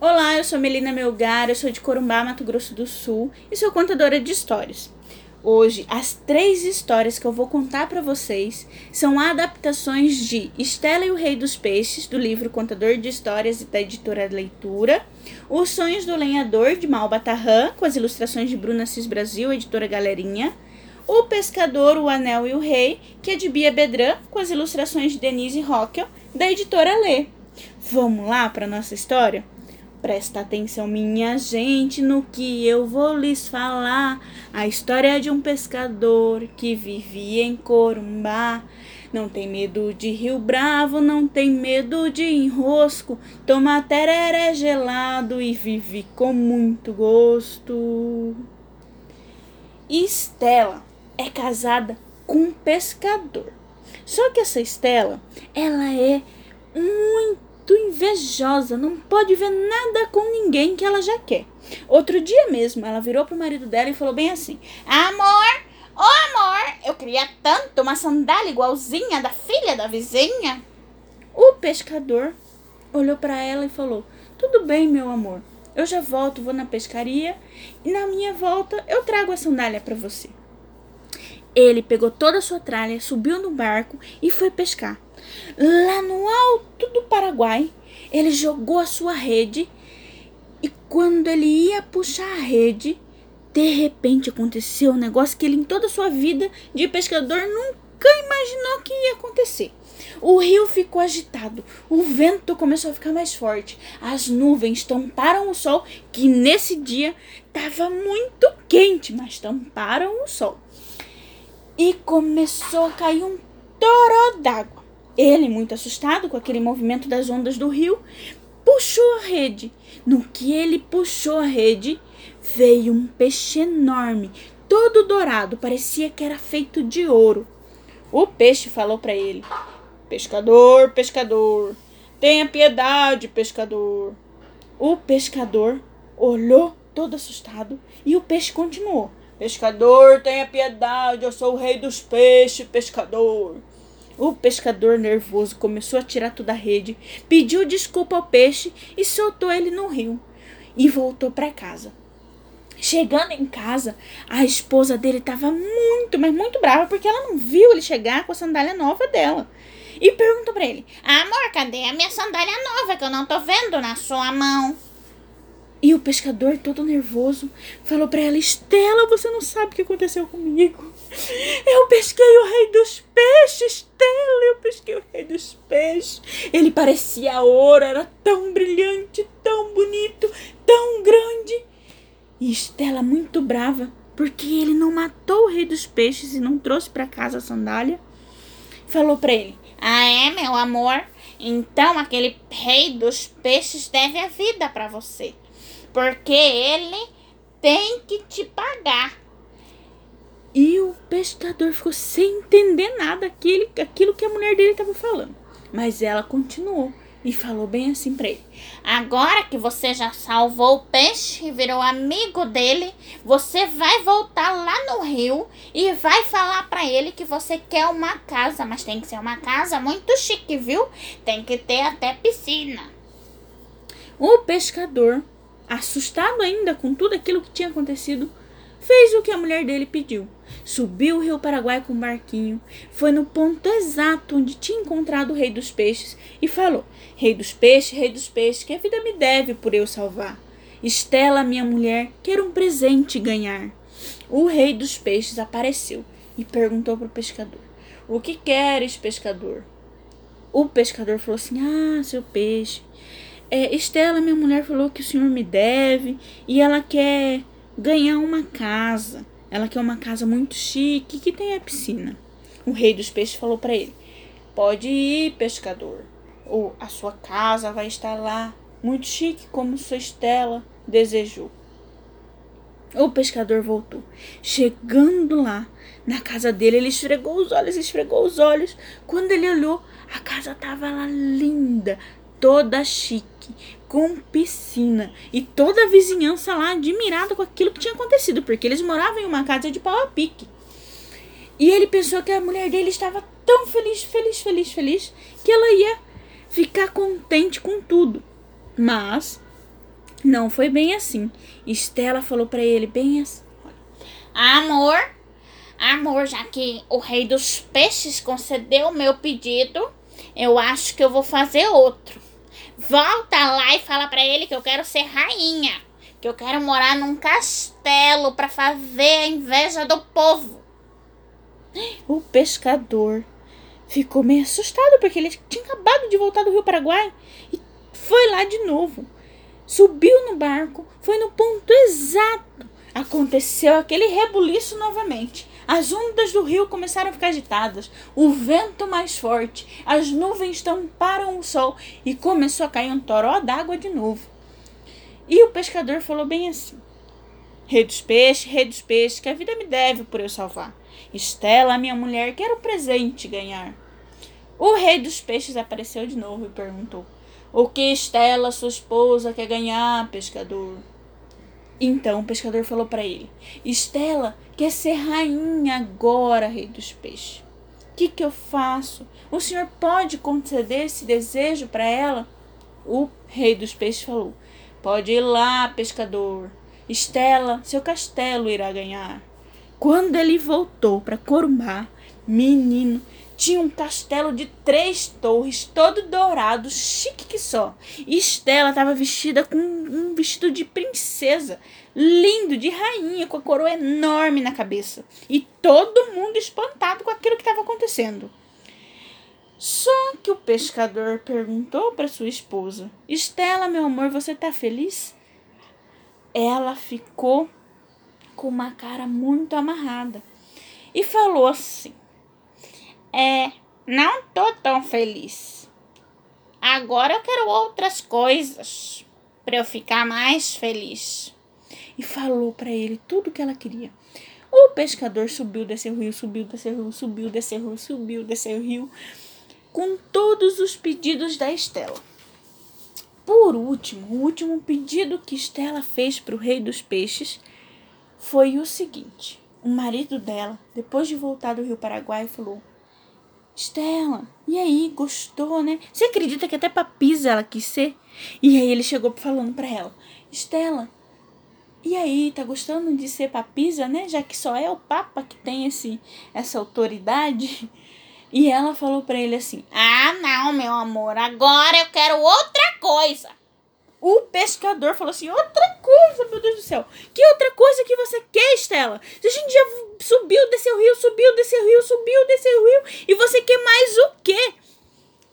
Olá, eu sou Melina Melgar, eu sou de Corumbá, Mato Grosso do Sul e sou contadora de histórias. Hoje, as três histórias que eu vou contar para vocês são adaptações de Estela e o Rei dos Peixes, do livro Contador de Histórias da editora Leitura, Os Sonhos do Lenhador, de Malbatarran, com as ilustrações de Bruna Cis Brasil, editora Galerinha, O Pescador, o Anel e o Rei, que é de Bia Bedran, com as ilustrações de Denise Rockel, da editora Lê. Vamos lá para nossa história? Presta atenção, minha gente, no que eu vou lhes falar. A história de um pescador que vivia em Corumbá. Não tem medo de rio bravo, não tem medo de enrosco. Toma tereré gelado e vive com muito gosto. Estela é casada com um pescador. Só que essa Estela, ela é muito muito invejosa, não pode ver nada com ninguém que ela já quer. Outro dia mesmo, ela virou pro marido dela e falou bem assim: Amor, ô oh amor, eu queria tanto uma sandália igualzinha da filha da vizinha. O pescador olhou para ela e falou: Tudo bem, meu amor. Eu já volto, vou na pescaria e na minha volta eu trago a sandália para você. Ele pegou toda a sua tralha, subiu no barco e foi pescar. Lá no alto do Paraguai, ele jogou a sua rede e quando ele ia puxar a rede, de repente aconteceu um negócio que ele em toda a sua vida de pescador nunca imaginou que ia acontecer. O rio ficou agitado, o vento começou a ficar mais forte, as nuvens tamparam o sol, que nesse dia estava muito quente, mas tamparam o sol. E começou a cair um toró d'água. Ele, muito assustado com aquele movimento das ondas do rio, puxou a rede. No que ele puxou a rede, veio um peixe enorme, todo dourado, parecia que era feito de ouro. O peixe falou para ele: Pescador, pescador, tenha piedade, pescador. O pescador olhou todo assustado e o peixe continuou: Pescador, tenha piedade, eu sou o rei dos peixes, pescador. O pescador nervoso começou a tirar toda a rede, pediu desculpa ao peixe e soltou ele no rio e voltou para casa. Chegando em casa, a esposa dele estava muito, mas muito brava porque ela não viu ele chegar com a sandália nova dela. E perguntou para ele: Amor, cadê a minha sandália nova que eu não tô vendo na sua mão? E o pescador, todo nervoso, falou para ela: Estela, você não sabe o que aconteceu comigo. Eu pesquei o rei dos peixes, Estela, eu pesquei o rei dos peixes. Ele parecia ouro, era tão brilhante, tão bonito, tão grande. E Estela, muito brava, porque ele não matou o rei dos peixes e não trouxe para casa a sandália, falou para ele: Ah, é, meu amor? Então aquele rei dos peixes deve a vida para você porque ele tem que te pagar. E o pescador ficou sem entender nada aquilo, aquilo que a mulher dele estava falando. Mas ela continuou e falou bem assim para ele: Agora que você já salvou o peixe e virou amigo dele, você vai voltar lá no rio e vai falar para ele que você quer uma casa, mas tem que ser uma casa muito chique, viu? Tem que ter até piscina. O pescador assustado ainda com tudo aquilo que tinha acontecido, fez o que a mulher dele pediu. Subiu o rio Paraguai com um barquinho, foi no ponto exato onde tinha encontrado o rei dos peixes e falou: Rei dos peixes, rei dos peixes, que a vida me deve por eu salvar. Estela, minha mulher, quer um presente ganhar. O rei dos peixes apareceu e perguntou para o pescador: O que queres, pescador? O pescador falou assim: Ah, seu peixe, é, Estela, minha mulher, falou que o senhor me deve e ela quer ganhar uma casa. Ela quer uma casa muito chique que tenha piscina. O rei dos peixes falou para ele: Pode ir, pescador. Ou a sua casa vai estar lá, muito chique como sua Estela desejou. O pescador voltou. Chegando lá, na casa dele, ele esfregou os olhos, esfregou os olhos. Quando ele olhou, a casa estava lá linda, toda chique, com piscina e toda a vizinhança lá admirada com aquilo que tinha acontecido, porque eles moravam em uma casa de pau a pique. E ele pensou que a mulher dele estava tão feliz, feliz, feliz, feliz, que ela ia ficar contente com tudo. Mas Não foi bem assim. Estela falou para ele bem assim: Amor, amor, já que o rei dos peixes concedeu o meu pedido, eu acho que eu vou fazer outro. Volta lá e fala para ele que eu quero ser rainha, que eu quero morar num castelo para fazer a inveja do povo. O pescador ficou meio assustado porque ele tinha acabado de voltar do Rio Paraguai e foi lá de novo. Subiu no barco, foi no ponto exato. Aconteceu aquele rebuliço novamente. As ondas do rio começaram a ficar agitadas, o vento mais forte, as nuvens tamparam o sol e começou a cair um toró d'água de novo. E o pescador falou bem assim: Rei dos peixes, rei dos peixes, que a vida me deve por eu salvar. Estela, minha mulher, quero presente ganhar. O rei dos peixes apareceu de novo e perguntou: o que Estela, sua esposa, quer ganhar, pescador? Então o pescador falou para ele: Estela quer ser rainha agora, rei dos peixes. O que, que eu faço? O senhor pode conceder esse desejo para ela? O rei dos peixes falou: Pode ir lá, pescador. Estela, seu castelo irá ganhar. Quando ele voltou para Corumbá, menino, tinha um castelo de três torres, todo dourado, chique que só. E Estela estava vestida com um vestido de princesa, lindo, de rainha, com a coroa enorme na cabeça. E todo mundo espantado com aquilo que estava acontecendo. Só que o pescador perguntou para sua esposa: Estela, meu amor, você está feliz? Ela ficou com uma cara muito amarrada e falou assim: é, não tô tão feliz. Agora eu quero outras coisas para eu ficar mais feliz. E falou para ele tudo o que ela queria. O pescador subiu, desceu o rio, subiu, desceu o rio, subiu, desceu o rio, subiu, desceu o rio, com todos os pedidos da Estela. Por último, o último pedido que Estela fez para o rei dos peixes foi o seguinte: o marido dela, depois de voltar do Rio Paraguai, falou: Estela, e aí, gostou, né? Você acredita que até papisa ela quis ser? E aí ele chegou falando pra ela: Estela, e aí, tá gostando de ser papisa, né? Já que só é o Papa que tem esse, essa autoridade. E ela falou para ele assim: Ah, não, meu amor, agora eu quero outra coisa. O pescador falou assim: outra coisa, meu Deus do céu. Que outra coisa que você quer, Estela? A gente já subiu, desceu rio, subiu, desceu rio, subiu, desceu rio. E você quer mais o quê?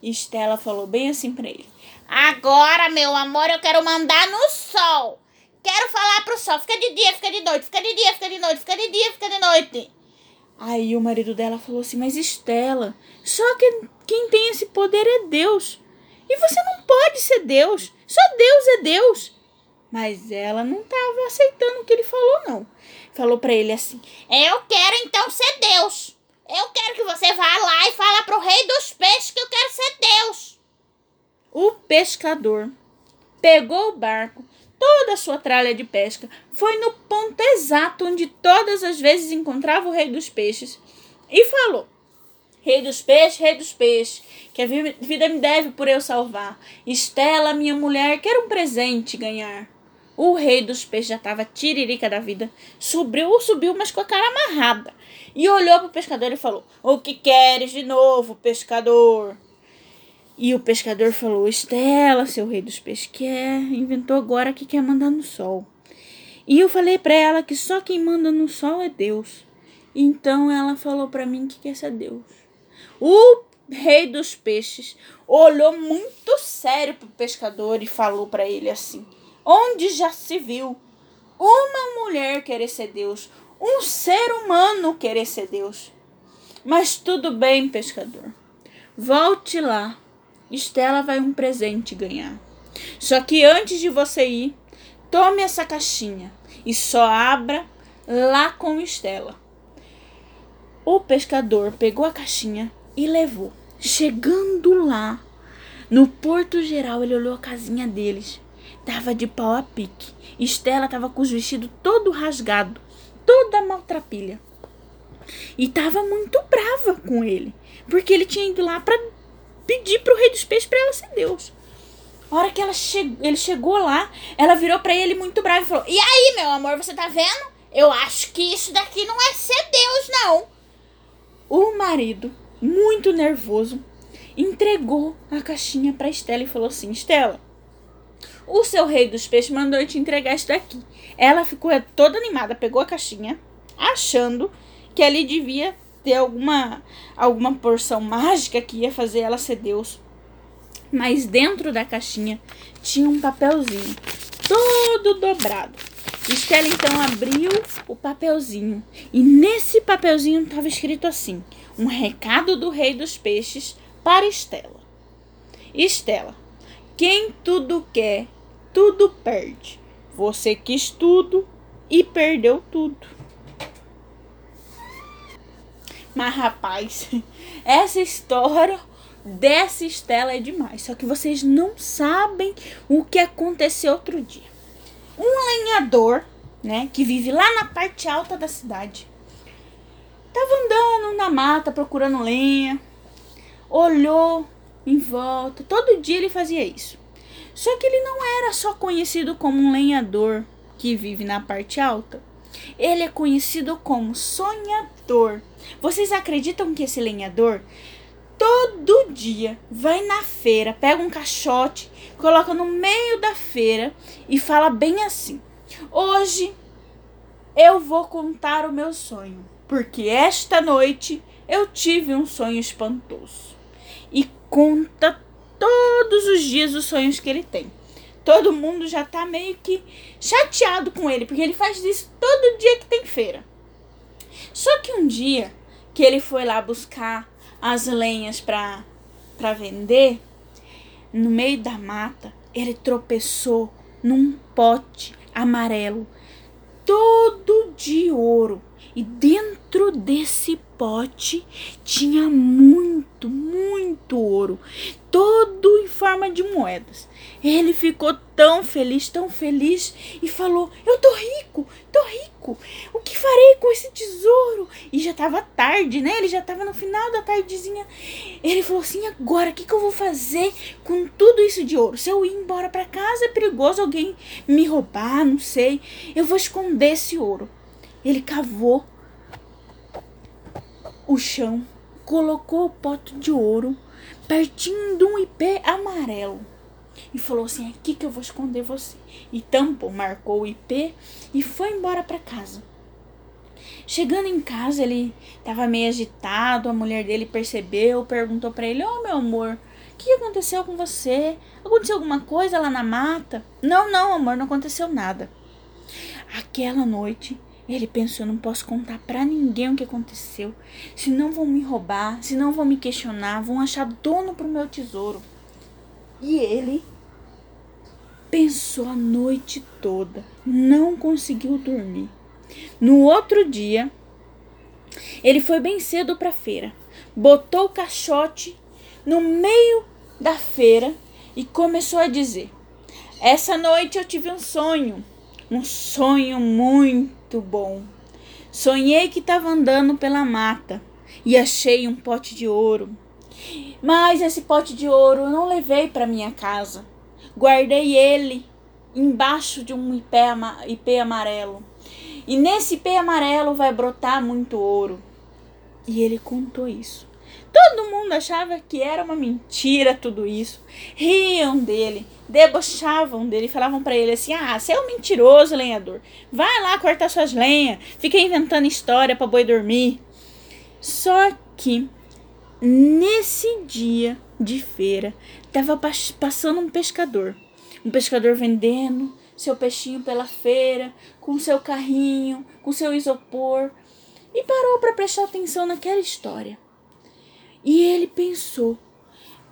Estela falou bem assim pra ele: Agora, meu amor, eu quero mandar no sol. Quero falar pro sol: fica de dia, fica de noite, fica de dia, fica de noite, fica de dia, fica de noite. Aí o marido dela falou assim: Mas Estela, só que quem tem esse poder é Deus. E você não pode ser Deus. Só Deus é Deus. Mas ela não estava aceitando o que ele falou, não. Falou para ele assim: Eu quero então ser Deus. Eu quero que você vá lá e fala pro rei dos peixes que eu quero ser Deus. O pescador pegou o barco, toda a sua tralha de pesca, foi no ponto exato onde todas as vezes encontrava o rei dos peixes e falou: Rei dos peixes, rei dos peixes, que a vida me deve por eu salvar. Estela, minha mulher, quer um presente ganhar. O rei dos peixes já estava tiririca da vida. Subiu, subiu, mas com a cara amarrada. E olhou para o pescador e falou: O que queres de novo, pescador? E o pescador falou: Estela, seu rei dos peixes, quer, inventou agora que quer mandar no sol. E eu falei para ela que só quem manda no sol é Deus. Então ela falou para mim que quer ser Deus. O rei dos peixes olhou muito sério para o pescador e falou para ele assim: Onde já se viu uma mulher querer ser Deus, um ser humano querer ser Deus? Mas tudo bem, pescador. Volte lá. Estela vai um presente ganhar. Só que antes de você ir, tome essa caixinha e só abra lá com Estela. O pescador pegou a caixinha e levou. Chegando lá, no Porto Geral, ele olhou a casinha deles. Tava de pau a pique. Estela tava com os vestidos todo rasgado, toda maltrapilha. E tava muito brava com ele, porque ele tinha ido lá para pedir pro rei dos peixes para ela ser Deus. A hora que ela che ele chegou lá, ela virou para ele muito brava e falou: E aí, meu amor, você tá vendo? Eu acho que isso daqui não é ser Deus, não. O marido, muito nervoso, entregou a caixinha para Estela e falou assim: Estela, o seu rei dos peixes mandou eu te entregar isso daqui. Ela ficou toda animada, pegou a caixinha, achando que ali devia ter alguma, alguma porção mágica que ia fazer ela ser Deus. Mas dentro da caixinha tinha um papelzinho todo dobrado. Estela então abriu o papelzinho e nesse papelzinho estava escrito assim: um recado do rei dos peixes para Estela. Estela, quem tudo quer, tudo perde. Você quis tudo e perdeu tudo. Mas, rapaz, essa história dessa Estela é demais. Só que vocês não sabem o que aconteceu outro dia. Um lenhador, né, que vive lá na parte alta da cidade, tava andando na mata procurando lenha, olhou em volta. Todo dia ele fazia isso. Só que ele não era só conhecido como um lenhador que vive na parte alta. Ele é conhecido como sonhador. Vocês acreditam que esse lenhador todo dia vai na feira, pega um caixote, coloca no meio da feira e fala bem assim: Hoje eu vou contar o meu sonho, porque esta noite eu tive um sonho espantoso. E conta todos os dias os sonhos que ele tem. Todo mundo já tá meio que chateado com ele, porque ele faz isso todo dia que tem feira. Só que um dia que ele foi lá buscar as lenhas para para vender, no meio da mata, ele tropeçou num pote amarelo todo de ouro. E dentro desse pote tinha muito, muito ouro, todo em forma de moedas. Ele ficou tão feliz, tão feliz e falou: Eu tô rico, tô rico. O que farei com esse tesouro? E já tava tarde, né? Ele já tava no final da tardezinha. Ele falou assim: Agora, o que, que eu vou fazer com tudo isso de ouro? Se eu ir embora para casa, é perigoso alguém me roubar, não sei. Eu vou esconder esse ouro. Ele cavou o chão, colocou o pote de ouro pertinho de um ipê amarelo e falou assim: aqui que eu vou esconder você. E tampou, marcou o IP e foi embora para casa. Chegando em casa, ele estava meio agitado. A mulher dele percebeu, perguntou para ele: Ô oh, meu amor, o que aconteceu com você? Aconteceu alguma coisa lá na mata? Não, não, amor, não aconteceu nada. Aquela noite, ele pensou: não posso contar para ninguém o que aconteceu. Senão vão me roubar, senão vão me questionar, vão achar dono pro meu tesouro. E ele pensou a noite toda, não conseguiu dormir. No outro dia, ele foi bem cedo para a feira, botou o caixote no meio da feira e começou a dizer: Essa noite eu tive um sonho, um sonho muito bom. Sonhei que estava andando pela mata e achei um pote de ouro. Mas esse pote de ouro eu não levei para minha casa. Guardei ele embaixo de um ipê amarelo. E nesse ipê amarelo vai brotar muito ouro. E ele contou isso. Todo mundo achava que era uma mentira tudo isso. Riam dele, debochavam dele, falavam para ele assim: "Ah, você é um mentiroso, lenhador. Vai lá cortar suas lenhas, fica inventando história para boi dormir". Só que Nesse dia de feira, estava passando um pescador. Um pescador vendendo seu peixinho pela feira, com seu carrinho, com seu isopor, e parou para prestar atenção naquela história. E ele pensou: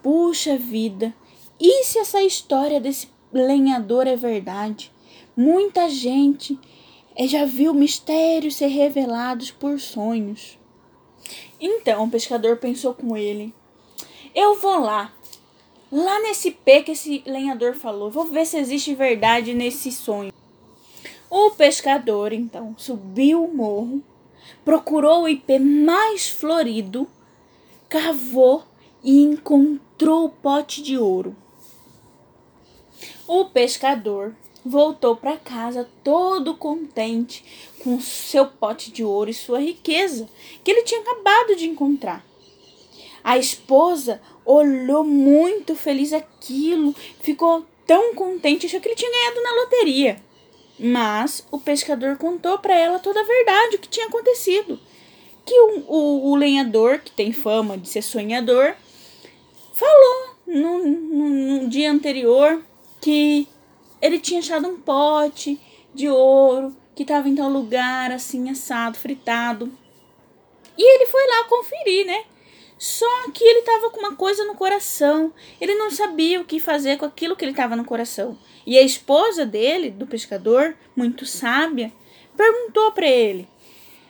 puxa vida, e se essa história desse lenhador é verdade? Muita gente eh, já viu mistérios ser revelados por sonhos. Então o pescador pensou com ele: Eu vou lá, lá nesse pé que esse lenhador falou, vou ver se existe verdade nesse sonho. O pescador então subiu o morro, procurou o ipê mais florido, cavou e encontrou o pote de ouro. O pescador voltou para casa todo contente com seu pote de ouro e sua riqueza que ele tinha acabado de encontrar. A esposa olhou muito feliz aquilo, ficou tão contente, achou que ele tinha ganhado na loteria. Mas o pescador contou para ela toda a verdade, o que tinha acontecido. Que o, o, o, lenhador, que tem fama de ser sonhador, falou no, no, no dia anterior que ele tinha achado um pote de ouro que estava em tal lugar, assim, assado, fritado. E ele foi lá conferir, né? Só que ele estava com uma coisa no coração. Ele não sabia o que fazer com aquilo que ele estava no coração. E a esposa dele, do pescador, muito sábia, perguntou para ele: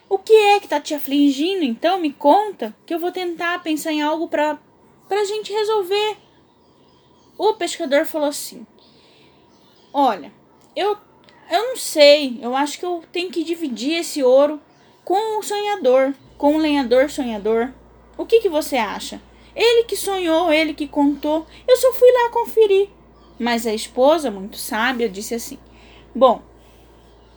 O que é que está te afligindo? Então me conta, que eu vou tentar pensar em algo para a gente resolver. O pescador falou assim: Olha, eu, eu não sei, eu acho que eu tenho que dividir esse ouro com o sonhador, com o lenhador sonhador. O que, que você acha? Ele que sonhou, ele que contou, eu só fui lá conferir. Mas a esposa, muito sábia, disse assim: Bom,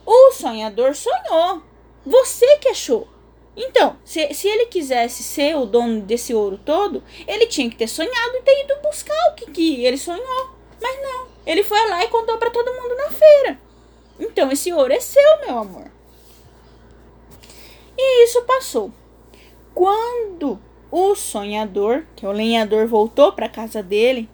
o sonhador sonhou, você que achou. Então, se, se ele quisesse ser o dono desse ouro todo, ele tinha que ter sonhado e ter ido buscar o que, que ele sonhou. Mas não, ele foi lá e contou para todo mundo na feira. Então, esse ouro é seu, meu amor. E isso passou. Quando o sonhador, que é o lenhador, voltou para casa dele,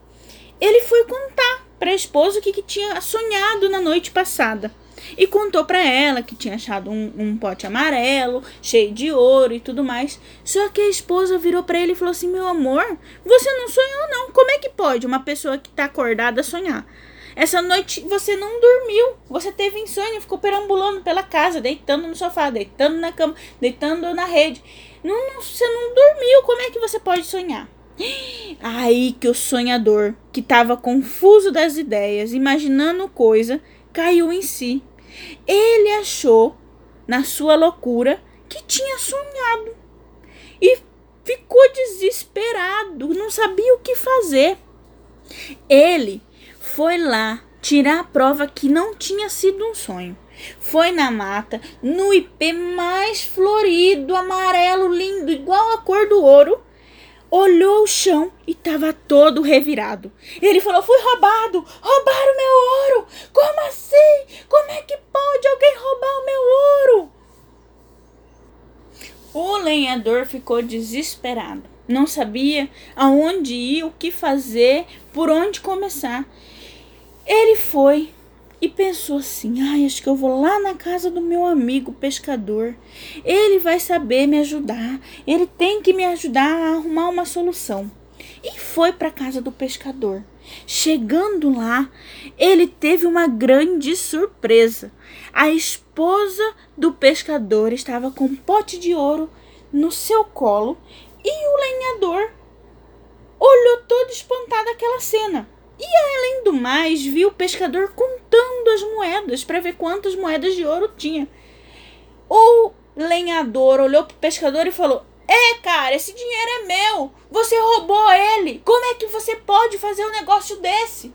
ele foi contar para a esposa o que, que tinha sonhado na noite passada. E contou para ela que tinha achado um, um, pote amarelo, cheio de ouro e tudo mais. Só que a esposa virou para ele e falou assim: Meu amor, você não sonhou, não. Como é que pode uma pessoa que tá acordada sonhar? Essa noite você não dormiu, você teve insônia, ficou perambulando pela casa, deitando no sofá, deitando na cama, deitando na rede. Não, não, você não dormiu, como é que você pode sonhar? Aí que o sonhador, que estava confuso das ideias, imaginando coisa, caiu em si. Ele achou, na sua loucura, que tinha sonhado. E ficou desesperado, não sabia o que fazer. Ele foi lá tirar a prova que não tinha sido um sonho. Foi na mata, no ipê mais florido, amarelo, lindo, igual a cor do ouro. Olhou o chão e estava todo revirado. Ele falou: Fui roubado! Roubaram meu ouro! Como assim? Como é que pode alguém roubar o meu ouro? O lenhador ficou desesperado. Não sabia aonde ir, o que fazer, por onde começar. Ele foi e pensou assim: ai, acho que eu vou lá na casa do meu amigo pescador. Ele vai saber me ajudar. Ele tem que me ajudar a arrumar uma solução. E foi para a casa do pescador. Chegando lá, ele teve uma grande surpresa. A esposa do pescador estava com um pote de ouro no seu colo e o lenhador olhou todo espantado aquela cena. E além do mais, viu o pescador contando as moedas para ver quantas moedas de ouro tinha. O lenhador olhou pro pescador e falou: É, cara, esse dinheiro é meu. Você roubou ele. Como é que você pode fazer um negócio desse?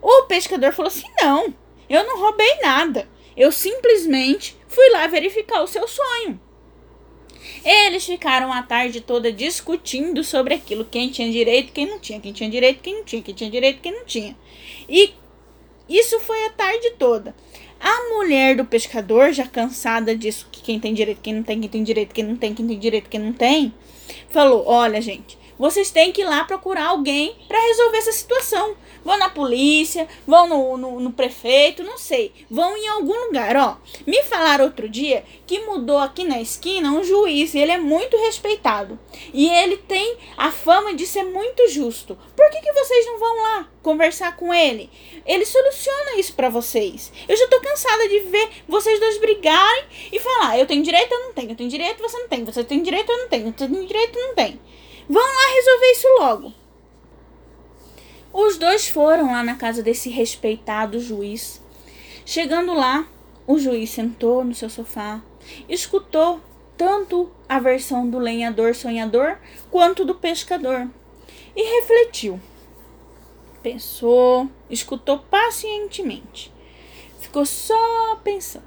O pescador falou assim: Não, eu não roubei nada. Eu simplesmente fui lá verificar o seu sonho. Eles ficaram a tarde toda discutindo sobre aquilo, quem tinha direito, quem não tinha, quem tinha direito, quem não tinha, quem tinha direito, quem não tinha. E isso foi a tarde toda. A mulher do pescador, já cansada disso, que quem tem direito, quem não tem, quem tem direito, quem não tem, quem tem direito, quem não tem, falou: Olha, gente, vocês têm que ir lá procurar alguém para resolver essa situação. Vão na polícia, vão no, no, no, prefeito, não sei. Vão em algum lugar, ó. Me falaram outro dia que mudou aqui na esquina um juiz e ele é muito respeitado. E ele tem a fama de ser muito justo. Por que, que vocês não vão lá conversar com ele? Ele soluciona isso para vocês. Eu já tô cansada de ver vocês dois brigarem e falar: eu tenho direito, eu não tenho. Eu tenho direito, você não tem. Você tem direito, eu não tenho. Você tem direito, eu não tenho. Vão lá resolver isso logo. Os dois foram lá na casa desse respeitado juiz. Chegando lá, o juiz sentou no seu sofá, escutou tanto a versão do lenhador sonhador quanto do pescador e refletiu. Pensou, escutou pacientemente. Ficou só pensando.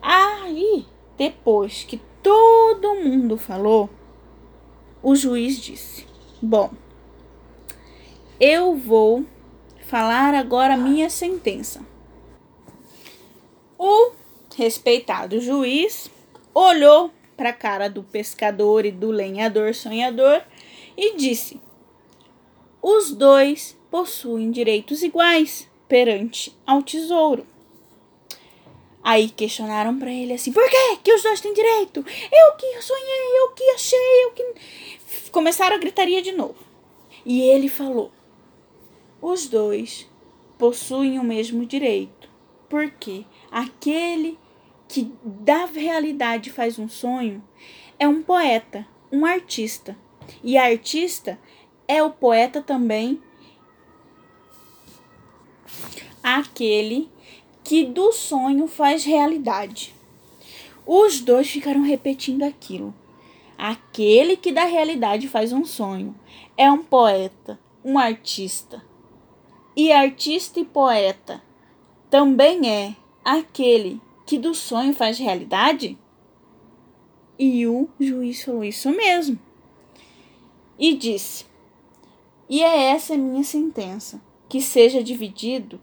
Aí, depois que todo mundo falou, o juiz disse: Bom, eu vou falar agora a minha sentença. O respeitado juiz olhou para a cara do pescador e do lenhador sonhador e disse: Os dois possuem direitos iguais perante ao tesouro. Aí questionaram para ele assim: por que que os dois têm direito? Eu que sonhei, eu que achei, eu que. Começaram a gritaria de novo. E ele falou: os dois possuem o mesmo direito, porque aquele que da realidade faz um sonho é um poeta, um artista. E artista é o poeta também aquele que do sonho faz realidade. Os dois ficaram repetindo aquilo. Aquele que da realidade faz um sonho é um poeta, um artista. E artista e poeta também é aquele que do sonho faz realidade? E o juiz falou isso mesmo. E disse: E é essa minha sentença, que seja dividido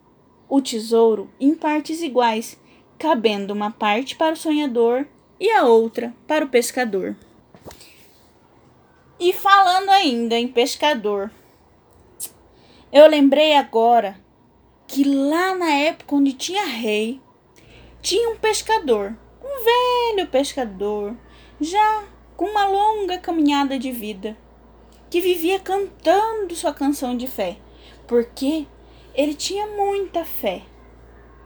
o tesouro em partes iguais, cabendo uma parte para o sonhador e a outra para o pescador. E falando ainda em pescador, eu lembrei agora que lá na época onde tinha rei, tinha um pescador, um velho pescador, já com uma longa caminhada de vida, que vivia cantando sua canção de fé, porque ele tinha muita fé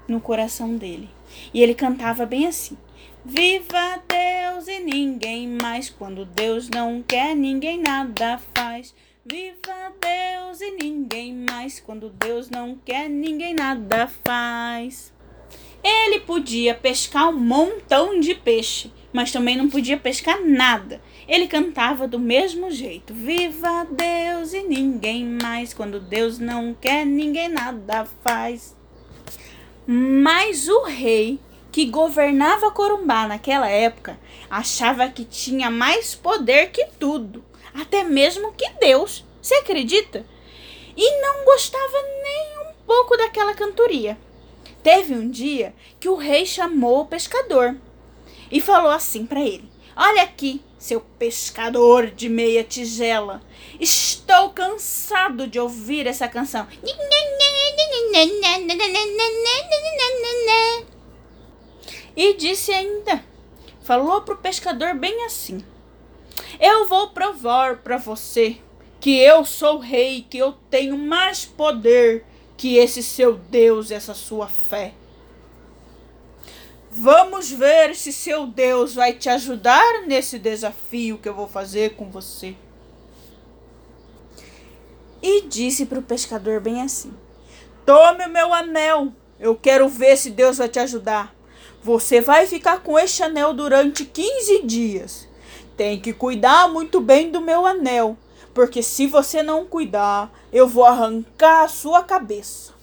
no coração dele. E ele cantava bem assim: Viva Deus e ninguém mais. Quando Deus não quer, ninguém nada faz. Viva Deus e ninguém mais. Quando Deus não quer, ninguém nada faz. Ele podia pescar um montão de peixe, mas também não podia pescar nada. Ele cantava do mesmo jeito: Viva Deus e ninguém mais. Quando Deus não quer, ninguém nada faz. Mas o rei que governava Corumbá naquela época achava que tinha mais poder que tudo, até mesmo que Deus. Você acredita? E não gostava nem um pouco daquela cantoria. Teve um dia que o rei chamou o pescador e falou assim para ele: Olha aqui, seu pescador de meia tigela. Estou cansado de ouvir essa canção. E disse ainda, falou pro pescador bem assim: Eu vou provar para você que eu sou rei, que eu tenho mais poder que esse seu Deus, essa sua fé. Vamos ver se seu Deus vai te ajudar nesse desafio que eu vou fazer com você. E disse para o pescador bem assim: Tome o meu anel, eu quero ver se Deus vai te ajudar. Você vai ficar com este anel durante 15 dias. Tem que cuidar muito bem do meu anel, porque se você não cuidar, eu vou arrancar a sua cabeça.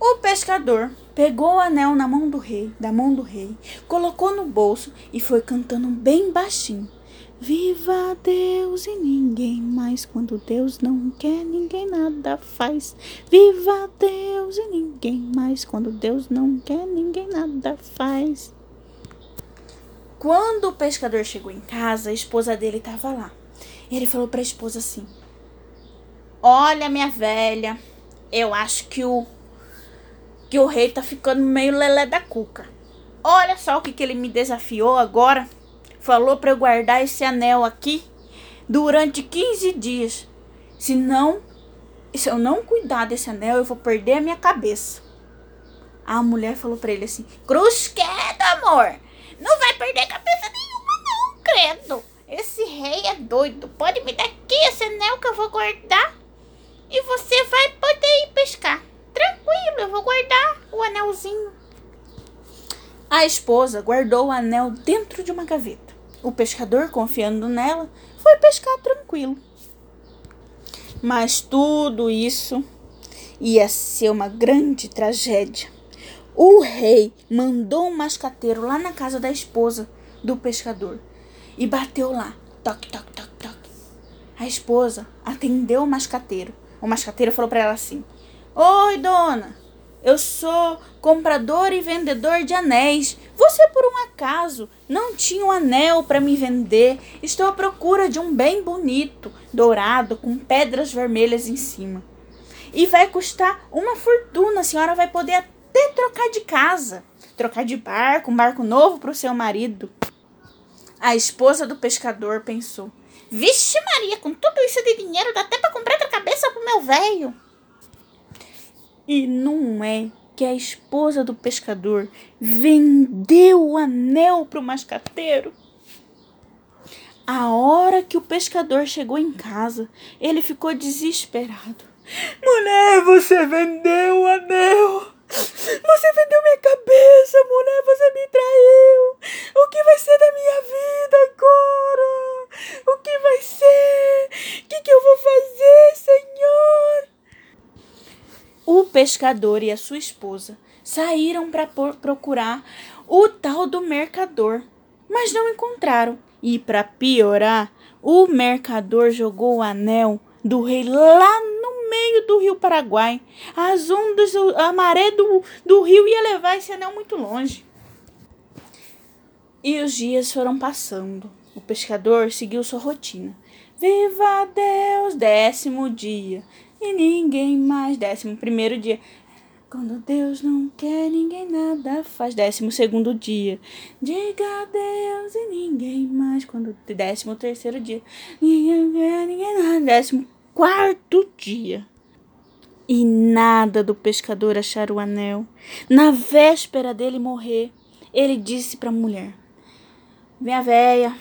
O pescador pegou o anel na mão do rei, da mão do rei, colocou no bolso e foi cantando bem baixinho. Viva Deus e ninguém mais. Quando Deus não quer, ninguém nada faz. Viva Deus e ninguém mais. Quando Deus não quer, ninguém nada faz. Quando o pescador chegou em casa, a esposa dele estava lá. E ele falou para a esposa assim: Olha, minha velha, eu acho que o que o rei tá ficando meio lelé da cuca. Olha só o que, que ele me desafiou agora. Falou para eu guardar esse anel aqui durante 15 dias. Se não, se eu não cuidar desse anel, eu vou perder a minha cabeça. A mulher falou para ele assim: Cruz queda, amor. Não vai perder cabeça nenhuma, não, credo. Esse rei é doido. Pode me dar aqui esse anel que eu vou guardar. E você vai poder ir pescar. Tranquilo, eu vou guardar o anelzinho. A esposa guardou o anel dentro de uma gaveta. O pescador, confiando nela, foi pescar tranquilo. Mas tudo isso ia ser uma grande tragédia. O rei mandou um mascateiro lá na casa da esposa do pescador e bateu lá. Toque, toque, toque, toque. A esposa atendeu o mascateiro. O mascateiro falou para ela assim: Oi, dona, eu sou comprador e vendedor de anéis. Você, por um acaso, não tinha um anel para me vender? Estou à procura de um bem bonito, dourado, com pedras vermelhas em cima. E vai custar uma fortuna. A senhora vai poder até trocar de casa, trocar de barco, um barco novo para o seu marido. A esposa do pescador pensou: Vixe, Maria, com tudo isso de dinheiro dá até para comprar outra cabeça pro meu velho. E não é que a esposa do pescador vendeu o anel para o mascateiro? A hora que o pescador chegou em casa, ele ficou desesperado. Mulher, você vendeu o anel! Você vendeu minha cabeça, mulher, você me traiu! O que vai ser da minha vida agora? O que vai ser? O que, que eu vou fazer, Senhor? o pescador e a sua esposa saíram para procurar o tal do mercador, mas não encontraram. E para piorar, o mercador jogou o anel do rei lá no meio do rio Paraguai. As ondas, a maré do, do rio ia levar esse anel muito longe. E os dias foram passando. O pescador seguiu sua rotina. Viva Deus, décimo dia e ninguém mais. Décimo primeiro dia. Quando Deus não quer, ninguém nada faz. Décimo segundo dia. Diga a Deus e ninguém mais. Quando décimo terceiro dia. Ninguém quer, ninguém nada. Décimo quarto dia. E nada do pescador achar o anel. Na véspera dele morrer, ele disse para a mulher: Minha véia,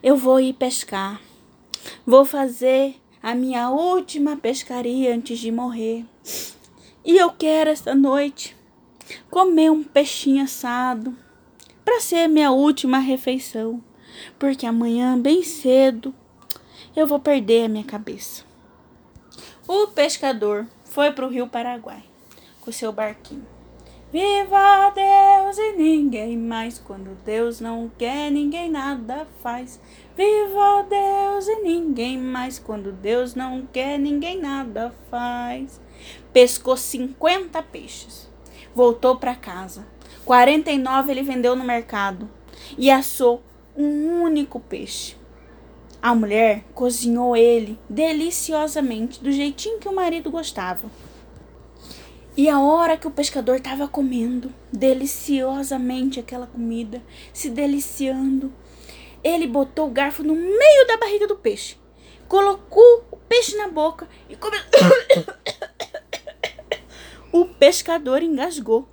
eu vou ir pescar. Vou fazer a minha última pescaria antes de morrer. E eu quero esta noite comer um peixinho assado para ser minha última refeição, porque amanhã bem cedo eu vou perder a minha cabeça. O pescador foi para o rio Paraguai com seu barquinho. Viva Deus e ninguém mais. Quando Deus não quer, ninguém nada faz. Viva Deus e ninguém mais. Quando Deus não quer, ninguém nada faz. Pescou 50 peixes. Voltou para casa. 49 ele vendeu no mercado e assou um único peixe. A mulher cozinhou ele deliciosamente, do jeitinho que o marido gostava. E a hora que o pescador estava comendo deliciosamente aquela comida, se deliciando, ele botou o garfo no meio da barriga do peixe, colocou o peixe na boca e comeu. o pescador engasgou.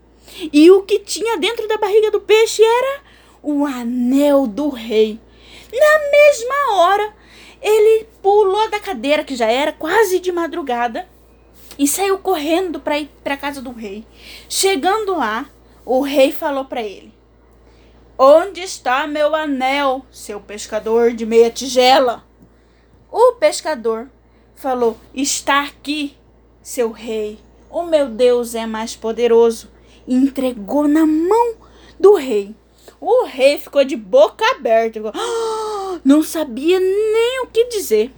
E o que tinha dentro da barriga do peixe era o anel do rei. Na mesma hora, ele pulou da cadeira, que já era quase de madrugada, e saiu correndo para ir para casa do rei. Chegando lá, o rei falou para ele: Onde está meu anel, seu pescador de meia tigela? O pescador falou: Está aqui, seu rei. O meu Deus é mais poderoso. E entregou na mão do rei. O rei ficou de boca aberta. Não sabia nem o que dizer.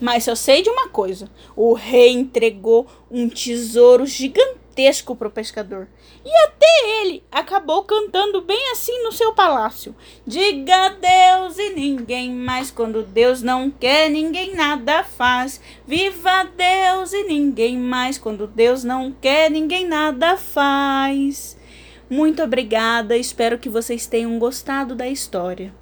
Mas eu sei de uma coisa: o rei entregou um tesouro gigantesco para o pescador. E até ele acabou cantando bem assim no seu palácio. Diga Deus e ninguém mais. Quando Deus não quer, ninguém nada faz. Viva Deus e ninguém mais. Quando Deus não quer, ninguém nada faz. Muito obrigada, espero que vocês tenham gostado da história.